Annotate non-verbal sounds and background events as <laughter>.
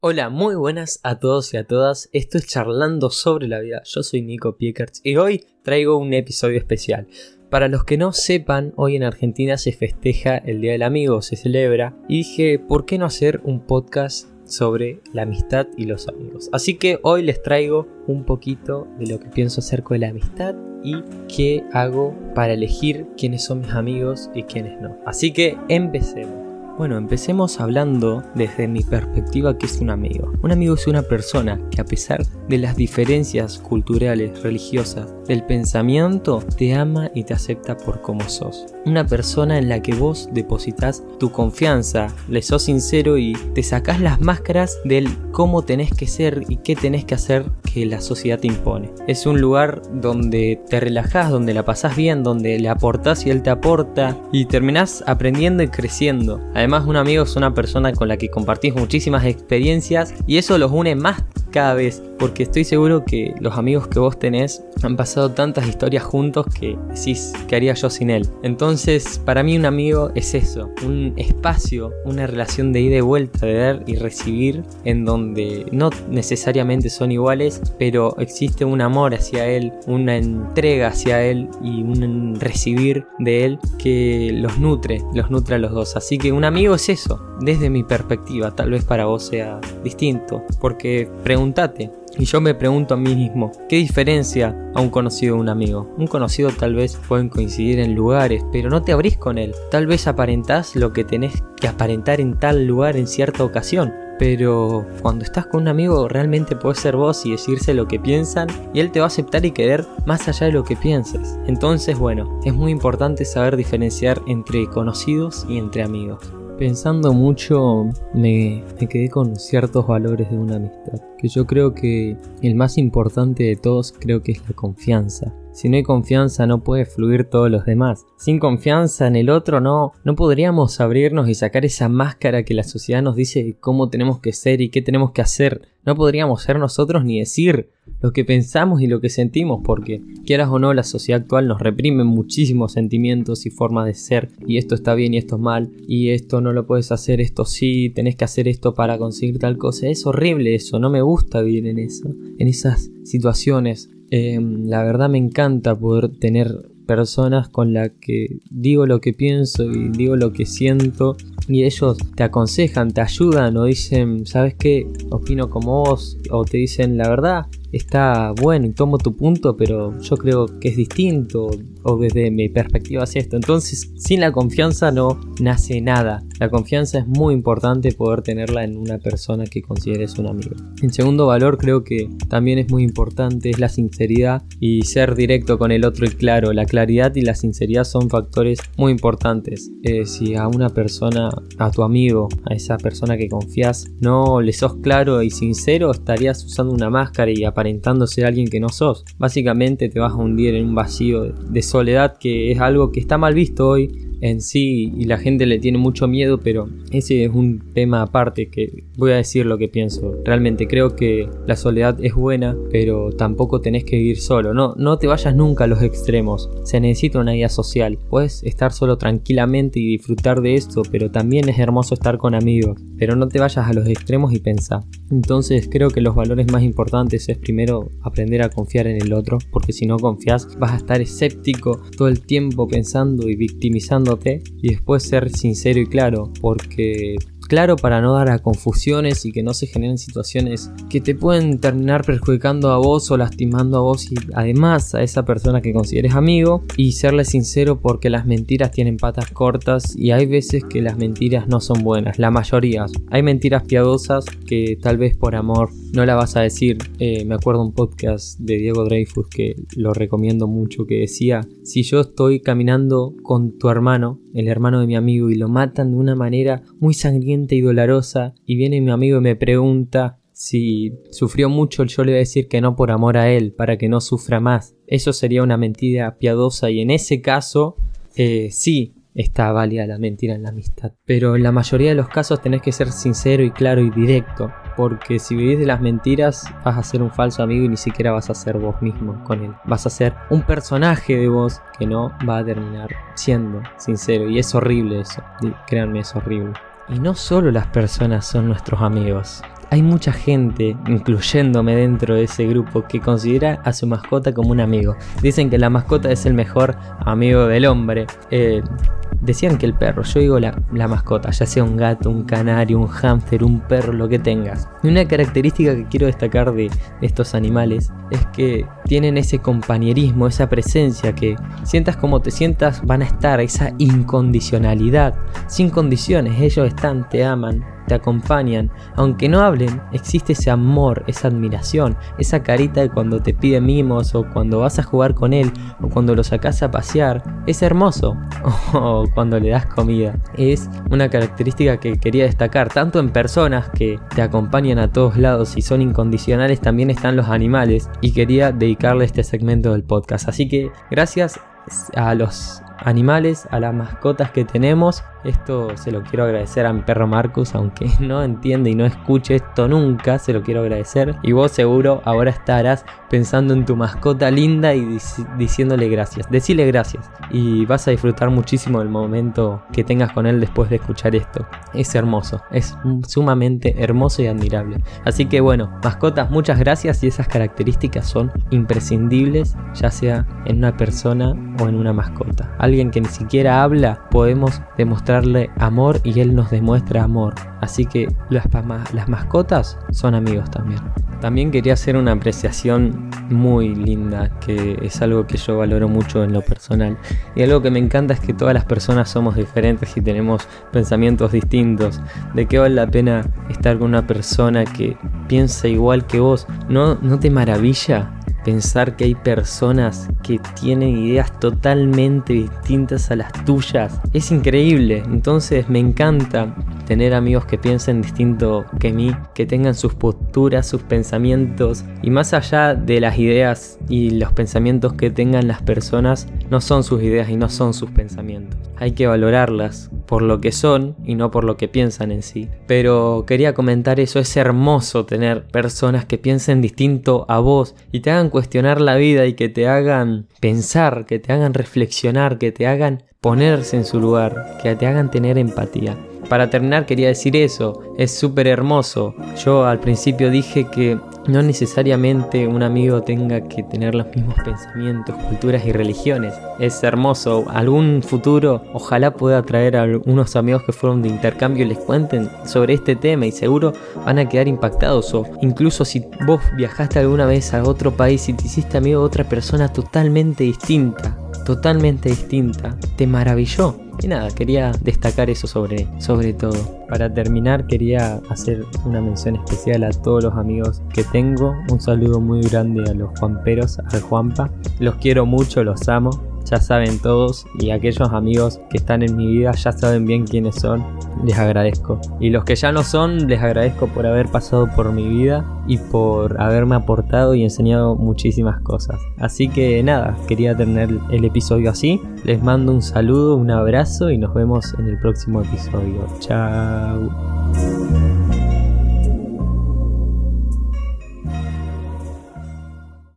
Hola, muy buenas a todos y a todas. Esto es Charlando sobre la vida. Yo soy Nico Piekerts y hoy traigo un episodio especial. Para los que no sepan, hoy en Argentina se festeja el Día del Amigo, se celebra, y dije, ¿por qué no hacer un podcast sobre la amistad y los amigos? Así que hoy les traigo un poquito de lo que pienso acerca de la amistad y qué hago para elegir quiénes son mis amigos y quiénes no. Así que empecemos. Bueno, empecemos hablando desde mi perspectiva que es un amigo. Un amigo es una persona que a pesar de las diferencias culturales, religiosas, del pensamiento, te ama y te acepta por como sos. Una persona en la que vos depositas tu confianza, le sos sincero y te sacás las máscaras del cómo tenés que ser y qué tenés que hacer que la sociedad te impone. Es un lugar donde te relajás, donde la pasás bien, donde le aportás y él te aporta y terminás aprendiendo y creciendo. Un amigo es una persona con la que compartís muchísimas experiencias y eso los une más cada vez, porque estoy seguro que los amigos que vos tenés han pasado tantas historias juntos que decís, ¿qué haría yo sin él? Entonces, para mí un amigo es eso, un espacio, una relación de ida y vuelta, de dar y recibir, en donde no necesariamente son iguales, pero existe un amor hacia él, una entrega hacia él y un recibir de él que los nutre, los nutre a los dos. Así que un amigo es eso, desde mi perspectiva, tal vez para vos sea distinto, porque pregúntate, y yo me pregunto a mí mismo, ¿qué diferencia a un conocido de un amigo? Un conocido tal vez pueden coincidir en lugares, pero no te abrís con él. Tal vez aparentás lo que tenés que aparentar en tal lugar en cierta ocasión. Pero cuando estás con un amigo realmente puedes ser vos y decirse lo que piensan y él te va a aceptar y querer más allá de lo que pienses. Entonces bueno, es muy importante saber diferenciar entre conocidos y entre amigos. Pensando mucho me, quedé con ciertos valores de una amistad, que yo creo que el más importante de todos creo que es la confianza. Si no hay confianza no puede fluir todos los demás. Sin confianza en el otro no, no podríamos abrirnos y sacar esa máscara que la sociedad nos dice cómo tenemos que ser y qué tenemos que hacer. No podríamos ser nosotros ni decir lo que pensamos y lo que sentimos porque quieras o no la sociedad actual nos reprime muchísimos sentimientos y formas de ser y esto está bien y esto es mal y esto no lo puedes hacer, esto sí, tenés que hacer esto para conseguir tal cosa. Es horrible eso, no me gusta vivir en eso, en esas situaciones Em, la verdad me encanta poder tener personas con las que digo lo que pienso y digo lo que siento y ellos te aconsejan, te ayudan o dicen, ¿sabes qué? Opino como vos o te dicen la verdad, está bueno y tomo tu punto, pero yo creo que es distinto o desde mi perspectiva es esto. Entonces, sin la confianza no nace nada. La confianza es muy importante poder tenerla en una persona que consideres un amigo. En segundo valor creo que también es muy importante es la sinceridad y ser directo con el otro y claro. La claridad y la sinceridad son factores muy importantes. Eh, si a una persona, a tu amigo, a esa persona que confías, no le sos claro y sincero, estarías usando una máscara y aparentando ser alguien que no sos. Básicamente te vas a hundir en un vacío de soledad que es algo que está mal visto hoy en sí y la gente le tiene mucho miedo, pero ese es un tema aparte que voy a decir lo que pienso. Realmente creo que la soledad es buena, pero tampoco tenés que vivir solo. No, no te vayas nunca a los extremos. Se necesita una guía social. Puedes estar solo tranquilamente y disfrutar de esto, pero también es hermoso estar con amigos. Pero no te vayas a los extremos y pensá. Entonces creo que los valores más importantes es primero aprender a confiar en el otro, porque si no confías vas a estar escéptico todo el tiempo pensando y victimizando y después ser sincero y claro, porque claro para no dar a confusiones y que no se generen situaciones que te pueden terminar perjudicando a vos o lastimando a vos y además a esa persona que consideres amigo y serle sincero porque las mentiras tienen patas cortas y hay veces que las mentiras no son buenas, la mayoría. Hay mentiras piadosas que tal vez por amor no la vas a decir. Eh, me acuerdo un podcast de Diego Dreyfus que lo recomiendo mucho que decía, si yo estoy caminando con tu hermano, el hermano de mi amigo, y lo matan de una manera muy sangrienta, y dolorosa y viene mi amigo y me pregunta si sufrió mucho, yo le voy a decir que no por amor a él, para que no sufra más. Eso sería una mentira piadosa y en ese caso eh, sí está válida la mentira en la amistad. Pero en la mayoría de los casos tenés que ser sincero y claro y directo. Porque si vivís de las mentiras vas a ser un falso amigo y ni siquiera vas a ser vos mismo con él. Vas a ser un personaje de vos que no va a terminar siendo sincero. Y es horrible eso. Créanme, es horrible. Y no solo las personas son nuestros amigos. hay mucha gente, incluyéndome dentro de ese grupo, que considera a su mascota como un amigo. Dicen que la mascota es el mejor amigo del hombre. Eh, Decían que el perro, yo digo la, mascota, ya sea un gato, un canario, un hámster, un perro, lo que tengas. Y una característica que quiero destacar de, estos animales es que tienen ese compañerismo, esa presencia, que sientas como te sientas, van a estar, esa incondicionalidad, sin condiciones, ellos están, te aman, te acompañan. Aunque no hablen, existe ese amor, esa admiración, esa carita de cuando te pide mimos o cuando vas a jugar con él o cuando lo sacas a pasear. Es hermoso. <laughs> O cuando le das comida. Es una característica que quería destacar. Tanto en personas que te acompañan a todos lados y son incondicionales, también están los animales. Y quería dedicarle este segmento del podcast. Así que gracias a los animales, a las mascotas que tenemos esto se lo quiero agradecer a mi perro Marcus, aunque <laughs> no entiende y no escuche esto nunca, se lo quiero agradecer. Y vos seguro ahora estarás pensando en tu mascota linda y diciéndole gracias. Decile gracias y vas a disfrutar muchísimo del momento que tengas con él después de escuchar esto. Es hermoso, es sumamente hermoso y admirable. Así que bueno, mascotas, muchas gracias y esas características son imprescindibles, ya sea en una persona o en una mascota. Alguien que ni siquiera habla, podemos demostrar amor y él nos demuestra amor. Así que las, las mascotas son amigos también. También quería hacer una apreciación muy linda, que es algo que yo valoro mucho en lo personal. Y algo que me encanta es que todas las personas somos diferentes y tenemos pensamientos distintos. ¿De qué vale la pena estar con una persona que piensa igual que vos? ¿No, no te maravilla pensar que hay personas que tienen ideas totalmente distintas a las tuyas. Es increíble, entonces me encanta tener amigos que piensen distinto que mí, que tengan sus posturas, sus pensamientos y más allá de las ideas y los pensamientos que tengan las personas, no son sus ideas y no son sus pensamientos. Hay que valorarlas por lo que son y no por lo que piensan en sí. Pero quería comentar eso, es hermoso tener personas que piensen distinto a vos y te hagan cuestionar la vida y que te hagan pensar, que te hagan reflexionar, que te hagan ponerse en su lugar, que te hagan tener empatía. Para terminar quería decir eso, es súper hermoso. Yo al principio dije que no necesariamente un amigo tenga que tener los mismos pensamientos, culturas y religiones. Es hermoso. Algún futuro ojalá pueda traer a unos amigos que fueron de intercambio y les cuenten sobre este tema y seguro van a quedar impactados. O incluso si vos viajaste alguna vez a otro país y te hiciste amigo de otra persona totalmente distinta, totalmente distinta, te maravilló y nada, quería destacar eso sobre, sobre todo. Para terminar, quería hacer una mención especial a todos los amigos que tengo. Un saludo muy grande a los Juanperos, al Juanpa. Los quiero mucho, los amo ya saben todos y aquellos amigos que están en mi vida ya saben bien quiénes son, les agradezco. Y los que ya no son, les agradezco por haber pasado por mi vida y por haberme aportado y enseñado muchísimas cosas. Así que nada, quería tener el episodio así. Les mando un saludo, un abrazo y nos vemos en el próximo episodio. Chao.